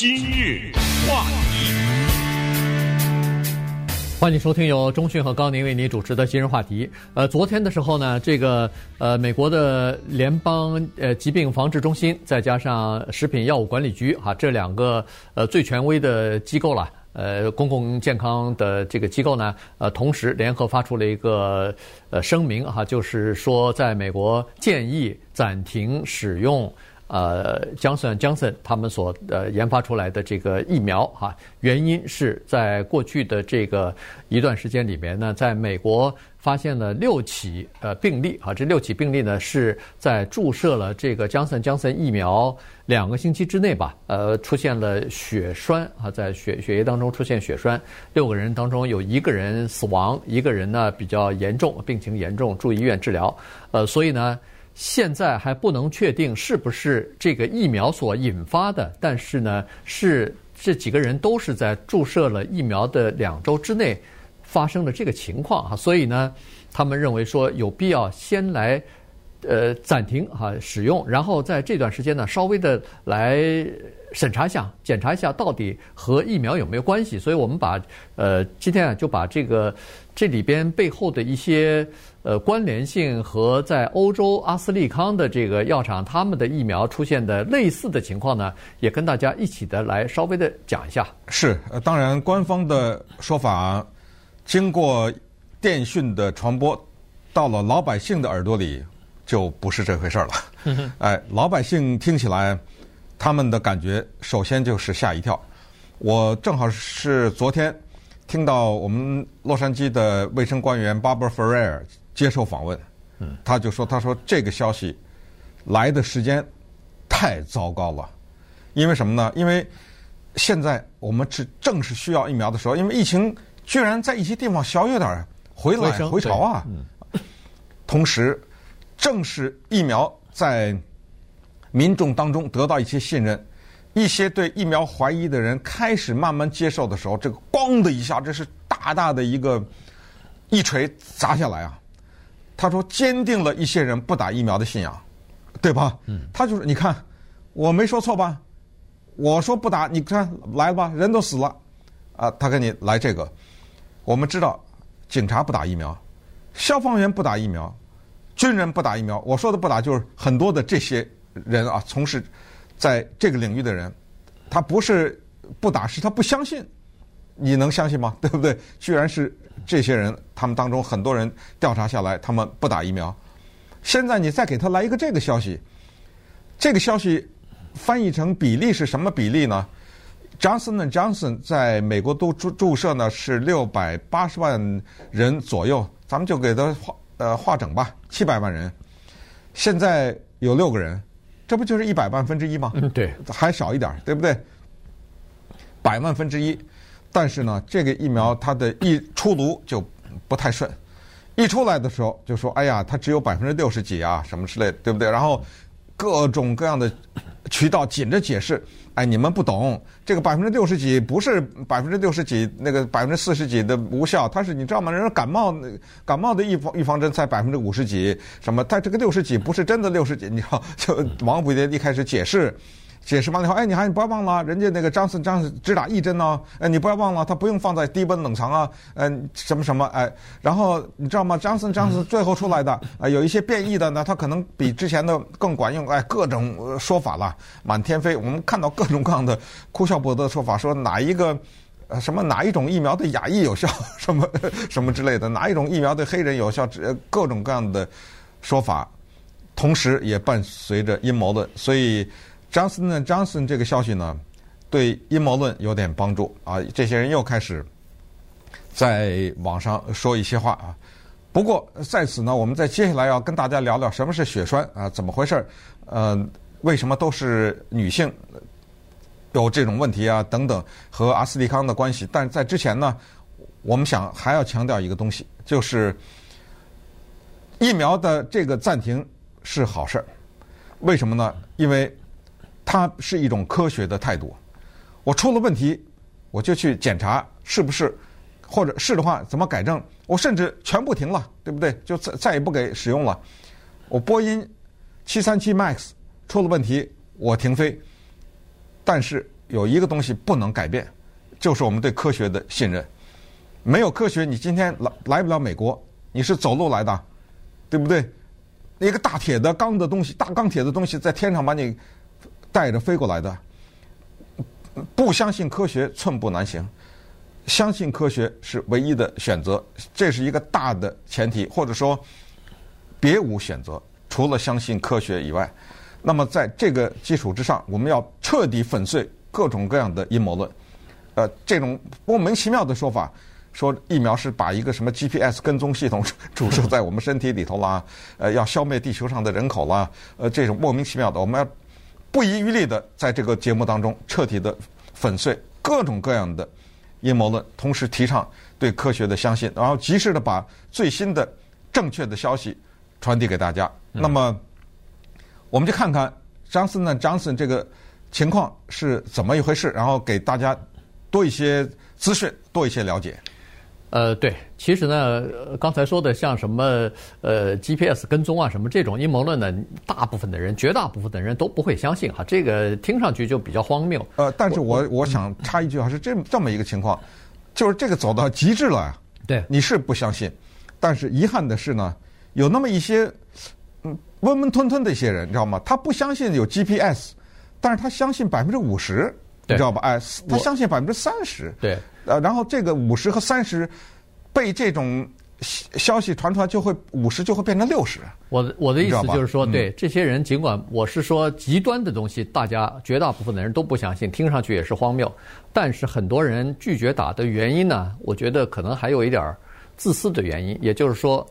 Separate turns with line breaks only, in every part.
今日话题，
欢迎收听由中讯和高宁为您主持的今日话题。呃，昨天的时候呢，这个呃，美国的联邦呃疾病防治中心，再加上食品药物管理局，哈，这两个呃最权威的机构了，呃，公共健康的这个机构呢，呃，同时联合发出了一个呃声明，哈，就是说在美国建议暂停使用。呃，Johnson Johnson 他们所呃研发出来的这个疫苗哈，原因是在过去的这个一段时间里面呢，在美国发现了六起呃病例啊，这六起病例呢是在注射了这个 Johnson Johnson 疫苗两个星期之内吧，呃，出现了血栓啊，在血血液当中出现血栓，六个人当中有一个人死亡，一个人呢比较严重，病情严重，住医院治疗，呃，所以呢。现在还不能确定是不是这个疫苗所引发的，但是呢，是这几个人都是在注射了疫苗的两周之内发生了这个情况哈，所以呢，他们认为说有必要先来呃暂停哈使用，然后在这段时间呢稍微的来审查一下、检查一下到底和疫苗有没有关系，所以我们把呃今天啊就把这个这里边背后的一些。呃，关联性和在欧洲阿斯利康的这个药厂，他们的疫苗出现的类似的情况呢，也跟大家一起的来稍微的讲一下。
是，呃，当然官方的说法，经过电讯的传播，到了老百姓的耳朵里，就不是这回事儿了。哎，老百姓听起来，他们的感觉首先就是吓一跳。我正好是昨天听到我们洛杉矶的卫生官员 Barbara Ferrer。接受访问，他就说：“他说这个消息来的时间太糟糕了，因为什么呢？因为现在我们是正是需要疫苗的时候，因为疫情居然在一些地方小有点回来回潮啊。同时，正是疫苗在民众当中得到一些信任，一些对疫苗怀疑的人开始慢慢接受的时候，这个咣的一下，这是大大的一个一锤砸下来啊！”他说：“坚定了一些人不打疫苗的信仰，对吧？嗯，他就是你看，我没说错吧？我说不打，你看来吧，人都死了，啊，他给你来这个。我们知道，警察不打疫苗，消防员不打疫苗，军人不打疫苗。我说的不打，就是很多的这些人啊，从事在这个领域的人，他不是不打，是他不相信。你能相信吗？对不对？居然是。”这些人，他们当中很多人调查下来，他们不打疫苗。现在你再给他来一个这个消息，这个消息翻译成比例是什么比例呢？Johnson and & Johnson 在美国都注注射呢是六百八十万人左右，咱们就给他划呃划整吧，七百万人。现在有六个人，这不就是一百万分之一吗？
嗯，对，
还少一点，对不对？百万分之一。但是呢，这个疫苗它的一出炉就不太顺，一出来的时候就说：“哎呀，它只有百分之六十几啊，什么之类的，对不对？”然后各种各样的渠道紧着解释：“哎，你们不懂，这个百分之六十几不是百分之六十几，那个百分之四十几的无效，它是你知道吗？人家感冒感冒的预防预防针才百分之五十几，什么？它这个六十几不是真的六十几，你知道？就王府一开始解释。”解释完了以后，哎，你还不要忘了，人家那个张森张森只打一针呢，哎，你不要忘了，他不用放在低温冷藏啊，嗯，什么什么，哎，然后你知道吗？张森张森最后出来的啊，有一些变异的呢，它可能比之前的更管用，哎，各种说法了，满天飞。我们看到各种各样的哭笑不得的说法，说哪一个呃什么哪一种疫苗对亚裔有效，什么什么之类的，哪一种疫苗对黑人有效，呃，各种各样的说法，同时也伴随着阴谋论，所以。Johnson & Johnson 这个消息呢，对阴谋论有点帮助啊！这些人又开始在网上说一些话啊。不过在此呢，我们再接下来要跟大家聊聊什么是血栓啊，怎么回事？呃，为什么都是女性有这种问题啊？等等，和阿斯利康的关系。但是在之前呢，我们想还要强调一个东西，就是疫苗的这个暂停是好事儿。为什么呢？因为它是一种科学的态度，我出了问题，我就去检查是不是，或者是的话怎么改正，我甚至全部停了，对不对？就再再也不给使用了。我波音七三七 MAX 出了问题，我停飞。但是有一个东西不能改变，就是我们对科学的信任。没有科学，你今天来来不了美国，你是走路来的，对不对？一个大铁的钢的东西，大钢铁的东西在天上把你带着飞过来的。不相信科学，寸步难行。相信科学是唯一的选择，这是一个大的前提，或者说别无选择，除了相信科学以外。那么在这个基础之上，我们要彻底粉碎各种各样的阴谋论。呃，这种莫名其妙的说法，说疫苗是把一个什么 GPS 跟踪系统 注射在我们身体里头啦，呃，要消灭地球上的人口啦，呃，这种莫名其妙的，我们要不遗余力的在这个节目当中彻底的粉碎各种各样的。阴谋论，同时提倡对科学的相信，然后及时的把最新的正确的消息传递给大家。嗯、那么，我们就看看 Johnson & Johnson 这个情况是怎么一回事，然后给大家多一些资讯，多一些了解。
呃，对，其实呢，刚才说的像什么呃 GPS 跟踪啊，什么这种阴谋论呢，大部分的人，绝大部分的人都不会相信哈，这个听上去就比较荒谬。
呃，但是我我，我想插一句啊，是这这么一个情况，就是这个走到极致了呀。
对，
你是不相信，但是遗憾的是呢，有那么一些嗯温温吞吞的一些人，你知道吗？他不相信有 GPS，但是他相信百分之五十。你知道吧？哎，他相信百分之三十。
对。
呃，然后这个五十和三十被这种消息传出来，就会五十就会变成六十。
我的我的意思就是说，对这些人，尽管我是说极端的东西，大家绝大部分的人都不相信，听上去也是荒谬。但是很多人拒绝打的原因呢，我觉得可能还有一点自私的原因。也就是说，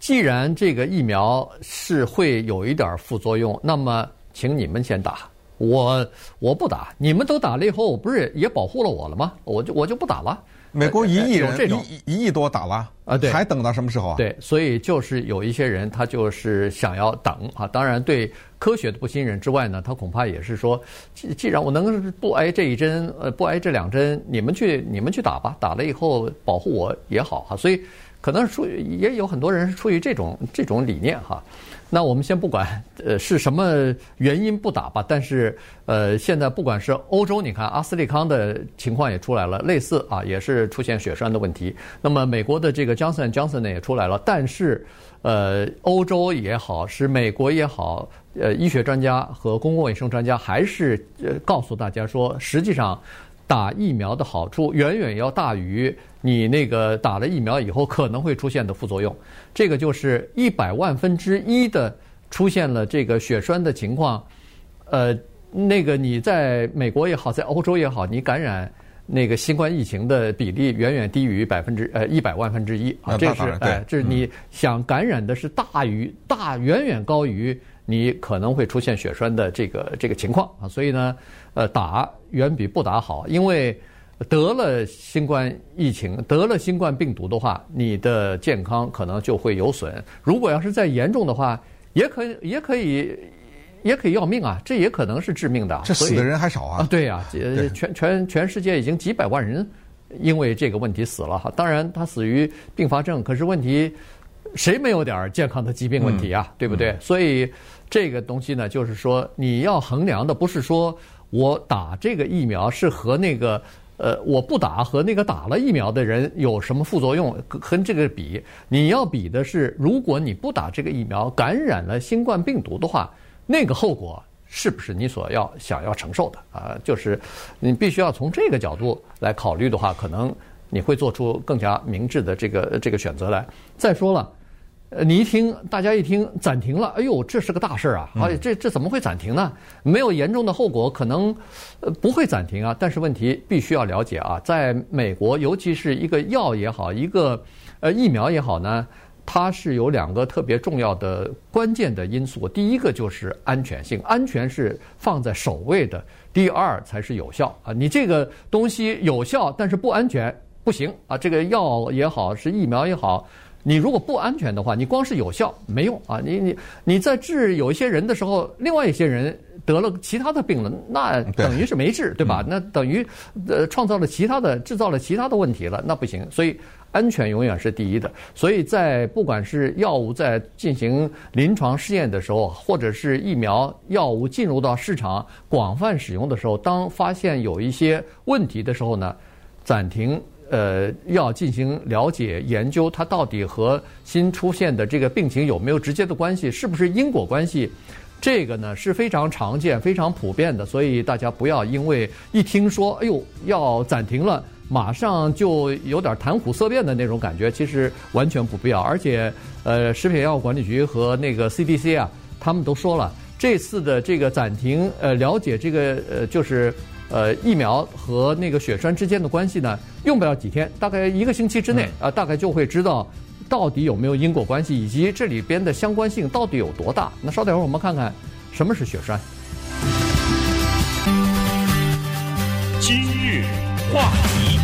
既然这个疫苗是会有一点副作用，那么请你们先打。我我不打，你们都打了以后，不是也保护了我了吗？我就我就不打了。
美国一亿人，一一亿多打了
啊，对，
还等到什么时候啊？
对，所以就是有一些人他就是想要等啊。当然，对科学的不信任之外呢，他恐怕也是说，既既然我能不挨这一针，呃，不挨这两针，你们去你们去打吧，打了以后保护我也好哈。所以可能出也有很多人是出于这种这种理念哈。那我们先不管，呃，是什么原因不打吧。但是，呃，现在不管是欧洲，你看阿斯利康的情况也出来了，类似啊，也是出现血栓的问题。那么美国的这个 Johnson Johnson 呢也出来了，但是，呃，欧洲也好，是美国也好，呃，医学专家和公共卫生专家还是呃告诉大家说，实际上。打疫苗的好处远远要大于你那个打了疫苗以后可能会出现的副作用，这个就是一百万分之一的出现了这个血栓的情况，呃，那个你在美国也好，在欧洲也好，你感染那个新冠疫情的比例远远低于百分之呃一百万分之一。啊，这是哎，这是你想感染的是大于大远远高于你可能会出现血栓的这个这个情况啊，所以呢。呃，打远比不打好，因为得了新冠疫情，得了新冠病毒的话，你的健康可能就会有损。如果要是再严重的话，也可以，也可以，也可以要命啊！这也可能是致命的。
这死的人还少啊？
啊，对呀，全全全世界已经几百万人因为这个问题死了哈。当然，他死于并发症，可是问题谁没有点健康的疾病问题啊？对不对？所以这个东西呢，就是说你要衡量的不是说。我打这个疫苗是和那个，呃，我不打和那个打了疫苗的人有什么副作用？跟这个比，你要比的是，如果你不打这个疫苗，感染了新冠病毒的话，那个后果是不是你所要想要承受的啊？就是你必须要从这个角度来考虑的话，可能你会做出更加明智的这个这个选择来。再说了。呃，你一听，大家一听暂停了，哎呦，这是个大事儿啊！啊，这这怎么会暂停呢？没有严重的后果，可能呃不会暂停啊。但是问题必须要了解啊，在美国，尤其是一个药也好，一个呃疫苗也好呢，它是有两个特别重要的关键的因素。第一个就是安全性，安全是放在首位的。第二才是有效啊。你这个东西有效，但是不安全不行啊。这个药也好，是疫苗也好。你如果不安全的话，你光是有效没用啊！你你你在治有一些人的时候，另外一些人得了其他的病了，那等于是没治，对吧？那等于呃创造了其他的，制造了其他的问题了，那不行。所以安全永远是第一的。所以在不管是药物在进行临床试验的时候，或者是疫苗药物进入到市场广泛使用的时候，当发现有一些问题的时候呢，暂停。呃，要进行了解研究，它到底和新出现的这个病情有没有直接的关系？是不是因果关系？这个呢是非常常见、非常普遍的，所以大家不要因为一听说“哎呦要暂停了”，马上就有点谈虎色变的那种感觉，其实完全不必要。而且，呃，食品药物管理局和那个 CDC 啊，他们都说了，这次的这个暂停，呃，了解这个呃，就是。呃，疫苗和那个血栓之间的关系呢，用不了几天，大概一个星期之内啊，大概就会知道到底有没有因果关系，以及这里边的相关性到底有多大。那稍等会儿我们看看什么是血栓。
今日话题，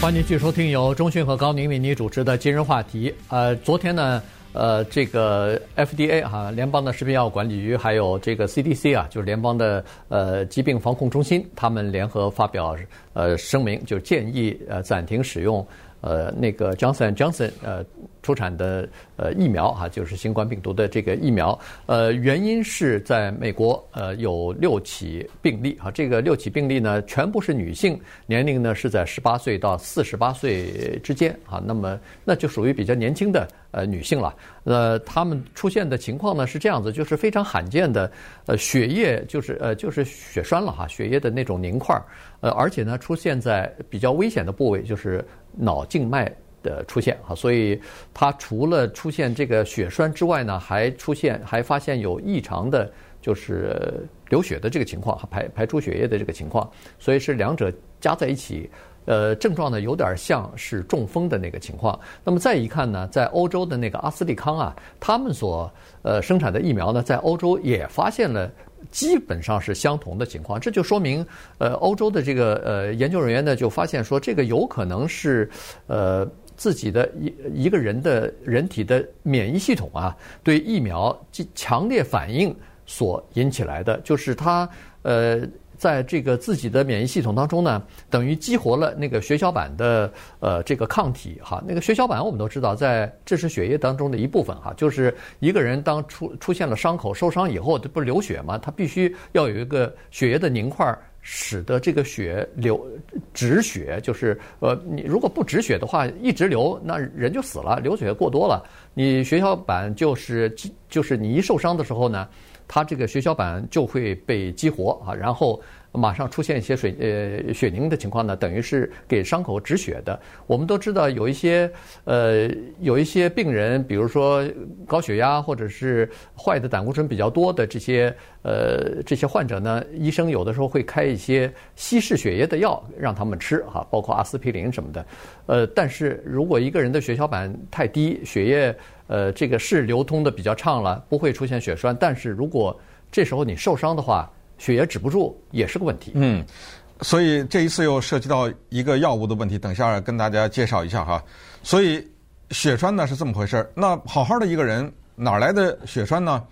欢迎继续收听由中讯和高宁为您主持的今日话题。呃，昨天呢。呃，这个 FDA 哈，联邦的食品药物管理局，还有这个 CDC 啊，就是联邦的呃疾病防控中心，他们联合发表呃声明，就建议呃暂停使用。呃，那个 Johnson Johnson 呃出产的呃疫苗哈，就是新冠病毒的这个疫苗。呃，原因是在美国呃有六起病例哈，这个六起病例呢全部是女性，年龄呢是在十八岁到四十八岁之间啊。那么那就属于比较年轻的呃女性了。呃，她们出现的情况呢是这样子，就是非常罕见的呃血液就是呃就是血栓了哈，血液的那种凝块。呃，而且呢出现在比较危险的部位，就是。脑静脉的出现啊，所以它除了出现这个血栓之外呢，还出现还发现有异常的，就是流血的这个情况，排排出血液的这个情况，所以是两者加在一起，呃，症状呢有点像是中风的那个情况。那么再一看呢，在欧洲的那个阿斯利康啊，他们所呃生产的疫苗呢，在欧洲也发现了。基本上是相同的情况，这就说明，呃，欧洲的这个呃研究人员呢，就发现说，这个有可能是，呃，自己的一一个人的人体的免疫系统啊，对疫苗强烈反应所引起来的，就是他，呃。在这个自己的免疫系统当中呢，等于激活了那个血小板的呃这个抗体哈。那个血小板我们都知道，在这是血液当中的一部分哈。就是一个人当出出现了伤口受伤以后，这不是流血吗？他必须要有一个血液的凝块，使得这个血流止血。就是呃，你如果不止血的话，一直流，那人就死了。流血过多了，你血小板就是就是你一受伤的时候呢。它这个血小板就会被激活啊，然后马上出现一些水呃血凝的情况呢，等于是给伤口止血的。我们都知道有一些呃有一些病人，比如说高血压或者是坏的胆固醇比较多的这些呃这些患者呢，医生有的时候会开一些稀释血液的药让他们吃哈，包括阿司匹林什么的。呃，但是如果一个人的血小板太低，血液呃，这个是流通的比较畅了，不会出现血栓。但是如果这时候你受伤的话，血液止不住，也是个问题。
嗯，所以这一次又涉及到一个药物的问题，等下跟大家介绍一下哈。所以血栓呢是这么回事儿。那好好的一个人哪来的血栓呢？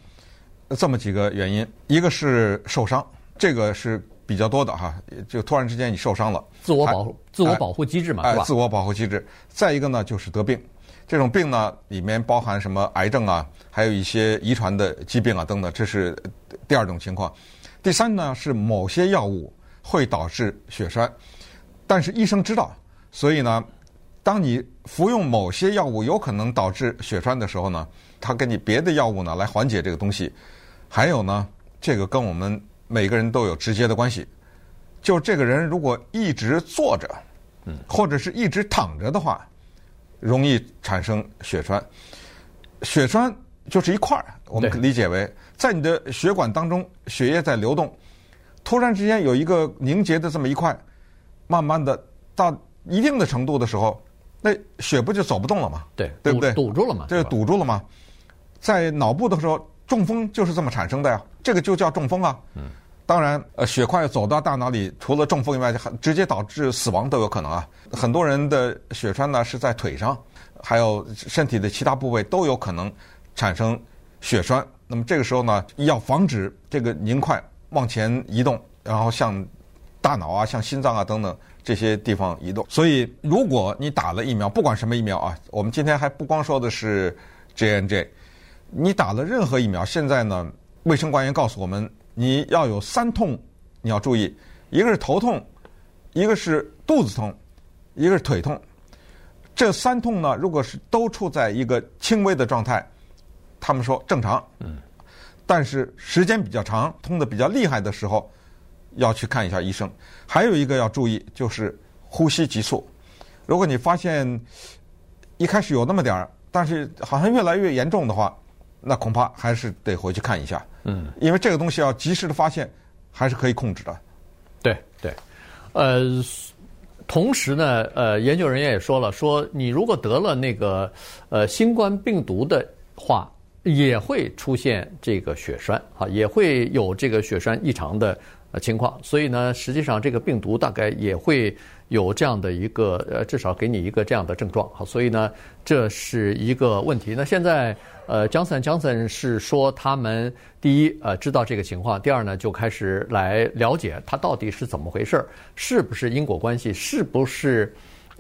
这么几个原因，一个是受伤，这个是比较多的哈。就突然之间你受伤了，
自我保护，自我保护机制嘛，是吧？
自我保护机制。再一个呢，就是得病。这种病呢，里面包含什么癌症啊，还有一些遗传的疾病啊等等，这是第二种情况。第三呢，是某些药物会导致血栓，但是医生知道，所以呢，当你服用某些药物有可能导致血栓的时候呢，他给你别的药物呢来缓解这个东西。还有呢，这个跟我们每个人都有直接的关系，就这个人如果一直坐着，嗯，或者是一直躺着的话。容易产生血栓，血栓就是一块儿，我们理解为在你的血管当中，血液在流动，突然之间有一个凝结的这么一块，慢慢的到一定的程度的时候，那血不就走不动了吗？
对，
对不对？
堵住了嘛？
这就堵住了嘛？在脑部的时候，中风就是这么产生的呀，这个就叫中风啊。嗯。当然，呃，血块走到大脑里，除了中风以外，直接导致死亡都有可能啊。很多人的血栓呢是在腿上，还有身体的其他部位都有可能产生血栓。那么这个时候呢，要防止这个凝块往前移动，然后向大脑啊、向心脏啊等等这些地方移动。所以，如果你打了疫苗，不管什么疫苗啊，我们今天还不光说的是 J&J，你打了任何疫苗，现在呢，卫生官员告诉我们，你要有三痛，你要注意，一个是头痛，一个是肚子痛，一个是腿痛。这三痛呢，如果是都处在一个轻微的状态，他们说正常。嗯。但是时间比较长，痛的比较厉害的时候，要去看一下医生。还有一个要注意，就是呼吸急促。如果你发现一开始有那么点儿，但是好像越来越严重的话，那恐怕还是得回去看一下。嗯。因为这个东西要及时的发现，还是可以控制的。
对对，呃。同时呢，呃，研究人员也说了，说你如果得了那个呃新冠病毒的话，也会出现这个血栓啊，也会有这个血栓异常的呃情况。所以呢，实际上这个病毒大概也会有这样的一个呃，至少给你一个这样的症状。好，所以呢，这是一个问题。那现在。呃，Johnson Johnson 是说他们第一呃知道这个情况，第二呢就开始来了解它到底是怎么回事，是不是因果关系，是不是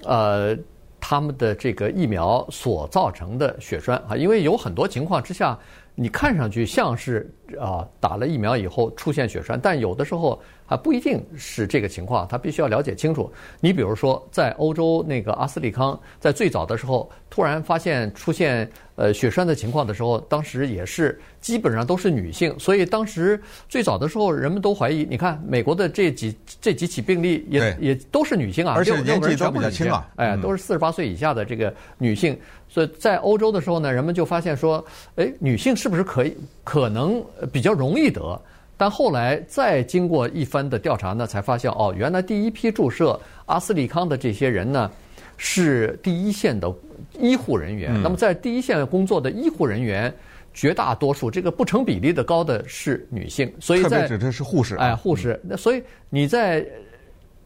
呃他们的这个疫苗所造成的血栓啊？因为有很多情况之下，你看上去像是啊打了疫苗以后出现血栓，但有的时候。还，不一定是这个情况，他必须要了解清楚。你比如说，在欧洲那个阿斯利康，在最早的时候突然发现出现呃血栓的情况的时候，当时也是基本上都是女性，所以当时最早的时候人们都怀疑。你看美国的这几这几起病例也也都是女性啊，
而且年纪都比较轻啊，
哎，都是四十八岁以下的这个女性。所以在欧洲的时候呢，人们就发现说，哎，女性是不是可以可能比较容易得？但后来再经过一番的调查呢，才发现哦，原来第一批注射阿斯利康的这些人呢，是第一线的医护人员。嗯、那么在第一线工作的医护人员，绝大多数这个不成比例的高的是女性。所以在
特别指的是护士，
哎，护士。那所以你在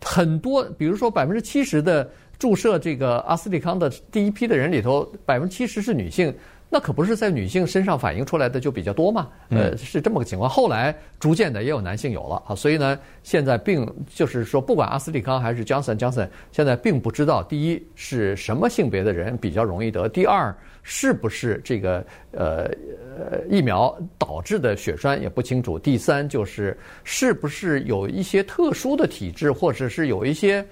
很多，比如说百分之七十的注射这个阿斯利康的第一批的人里头，百分之七十是女性。那可不是在女性身上反映出来的就比较多嘛？呃，是这么个情况。后来逐渐的也有男性有了啊，所以呢，现在并就是说，不管阿斯利康还是 Johnson Johnson，现在并不知道第一是什么性别的人比较容易得，第二是不是这个呃疫苗导致的血栓也不清楚，第三就是是不是有一些特殊的体质，或者是有一些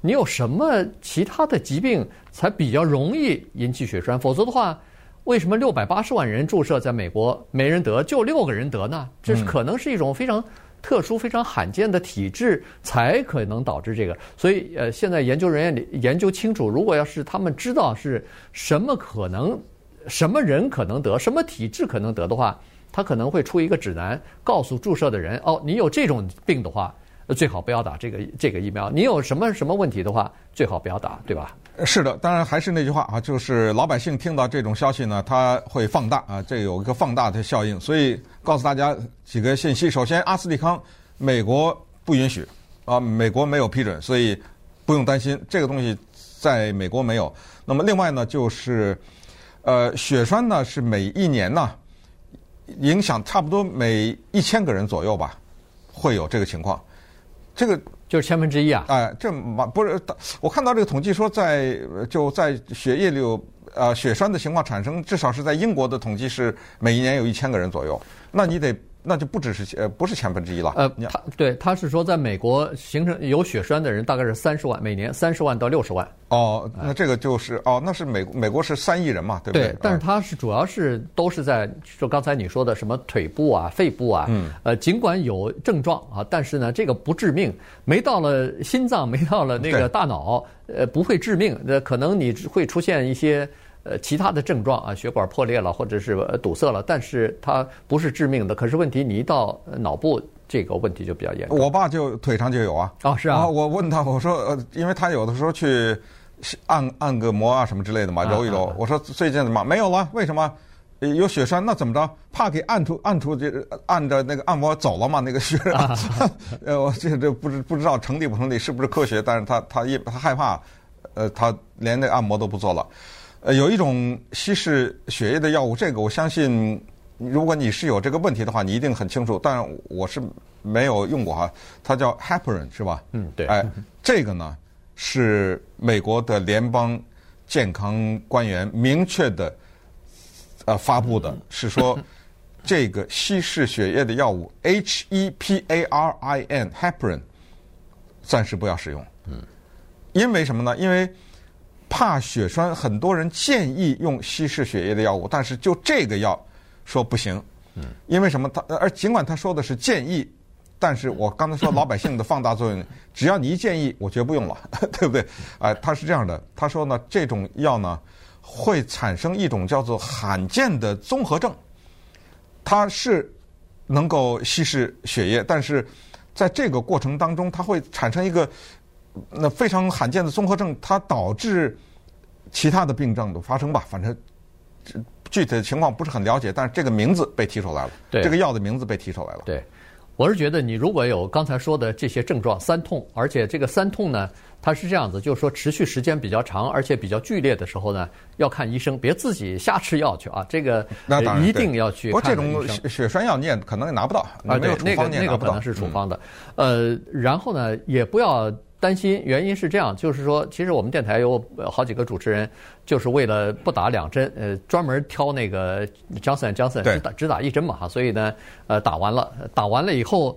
你有什么其他的疾病才比较容易引起血栓，否则的话。为什么六百八十万人注射在美国没人得，就六个人得呢？这是可能是一种非常特殊、非常罕见的体质才可能导致这个。所以，呃，现在研究人员研究清楚，如果要是他们知道是什么可能、什么人可能得、什么体质可能得的话，他可能会出一个指南，告诉注射的人：哦，你有这种病的话，最好不要打这个这个疫苗。你有什么什么问题的话，最好不要打，对吧？
是的，当然还是那句话啊，就是老百姓听到这种消息呢，他会放大啊，这有一个放大的效应。所以告诉大家几个信息：首先，阿斯利康美国不允许啊，美国没有批准，所以不用担心这个东西在美国没有。那么另外呢，就是呃，血栓呢是每一年呢影响差不多每一千个人左右吧，会有这个情况。这个。
就是千分之一啊！
哎，这不是，我看到这个统计说在，在就在血液里有呃血栓的情况产生，至少是在英国的统计是每一年有一千个人左右，那你得。那就不只是呃，不是千分之一了。
呃，他对他是说，在美国形成有血栓的人大概是三十万，每年三十万到六十万。
哦，那这个就是哦，那是美美国是三亿人嘛，对不对？
对，但是他是主要是都是在就刚才你说的什么腿部啊、肺部啊，嗯，呃，尽管有症状啊，但是呢，这个不致命，没到了心脏，没到了那个大脑，呃，不会致命，呃，可能你会出现一些。呃，其他的症状啊，血管破裂了，或者是堵塞了，但是它不是致命的。可是问题，你一到脑部，这个问题就比较严重。
我爸就腿上就有啊。
哦，是啊。
我问他，我说，呃，因为他有的时候去按按个摩啊什么之类的嘛，揉一揉。我说最近怎么没有了？为什么？有血栓？那怎么着？怕给按出按出这按着那个按摩走了嘛？那个血。呃，我这这不知不知道成立不成立，是不是科学？但是他他一他害怕，呃，他连那个按摩都不做了。呃，有一种稀释血液的药物，这个我相信如果你是有这个问题的话，你一定很清楚。但我是没有用过哈，它叫 heparin 是吧？
嗯，对。
哎，这个呢是美国的联邦健康官员明确的呃发布的，是说 这个稀释血液的药物 H E P A R I N heparin 暂时不要使用。嗯，因为什么呢？因为怕血栓，很多人建议用稀释血液的药物，但是就这个药。说不行，嗯，因为什么？他而尽管他说的是建议，但是我刚才说老百姓的放大作用，只要你一建议，我绝不用了，对不对？哎，他是这样的，他说呢，这种药呢会产生一种叫做罕见的综合症，它是能够稀释血液，但是在这个过程当中，它会产生一个那非常罕见的综合症，它导致其他的病症的发生吧，反正。具体的情况不是很了解，但是这个名字被提出来了。
对，
这个药的名字被提出来了。
对，我是觉得你如果有刚才说的这些症状，三痛，而且这个三痛呢，它是这样子，就是说持续时间比较长，而且比较剧烈的时候呢，要看医生，别自己瞎吃药去啊。这个 那当然一定要去看医生。
不过这种血栓药你也可能也拿不到
啊，对，那个那个可能是处方的。呃，然后呢，也不要。担心原因是这样，就是说，其实我们电台有好几个主持人，就是为了不打两针，呃，专门挑那个 Johnson Johnson 只打只打一针嘛哈，所以呢，呃，打完了，打完了以后。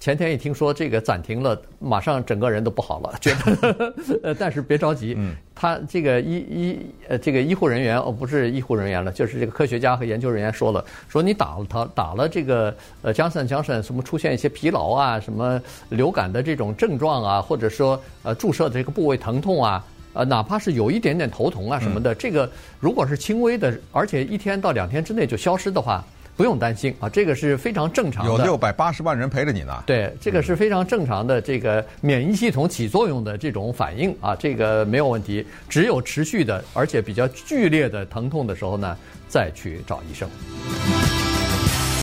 前天一听说这个暂停了，马上整个人都不好了，觉得呃，但是别着急，他这个医医呃这个医护人员哦，不是医护人员了，就是这个科学家和研究人员说了，说你打了他打了这个呃江森江森什么出现一些疲劳啊，什么流感的这种症状啊，或者说呃注射的这个部位疼痛啊，呃哪怕是有一点点头疼啊什么的，这个如果是轻微的，而且一天到两天之内就消失的话。不用担心啊，这个是非常正常的。
有六百八十万人陪着你呢。
对，这个是非常正常的，这个免疫系统起作用的这种反应啊，这个没有问题。只有持续的，而且比较剧烈的疼痛的时候呢，再去找医生。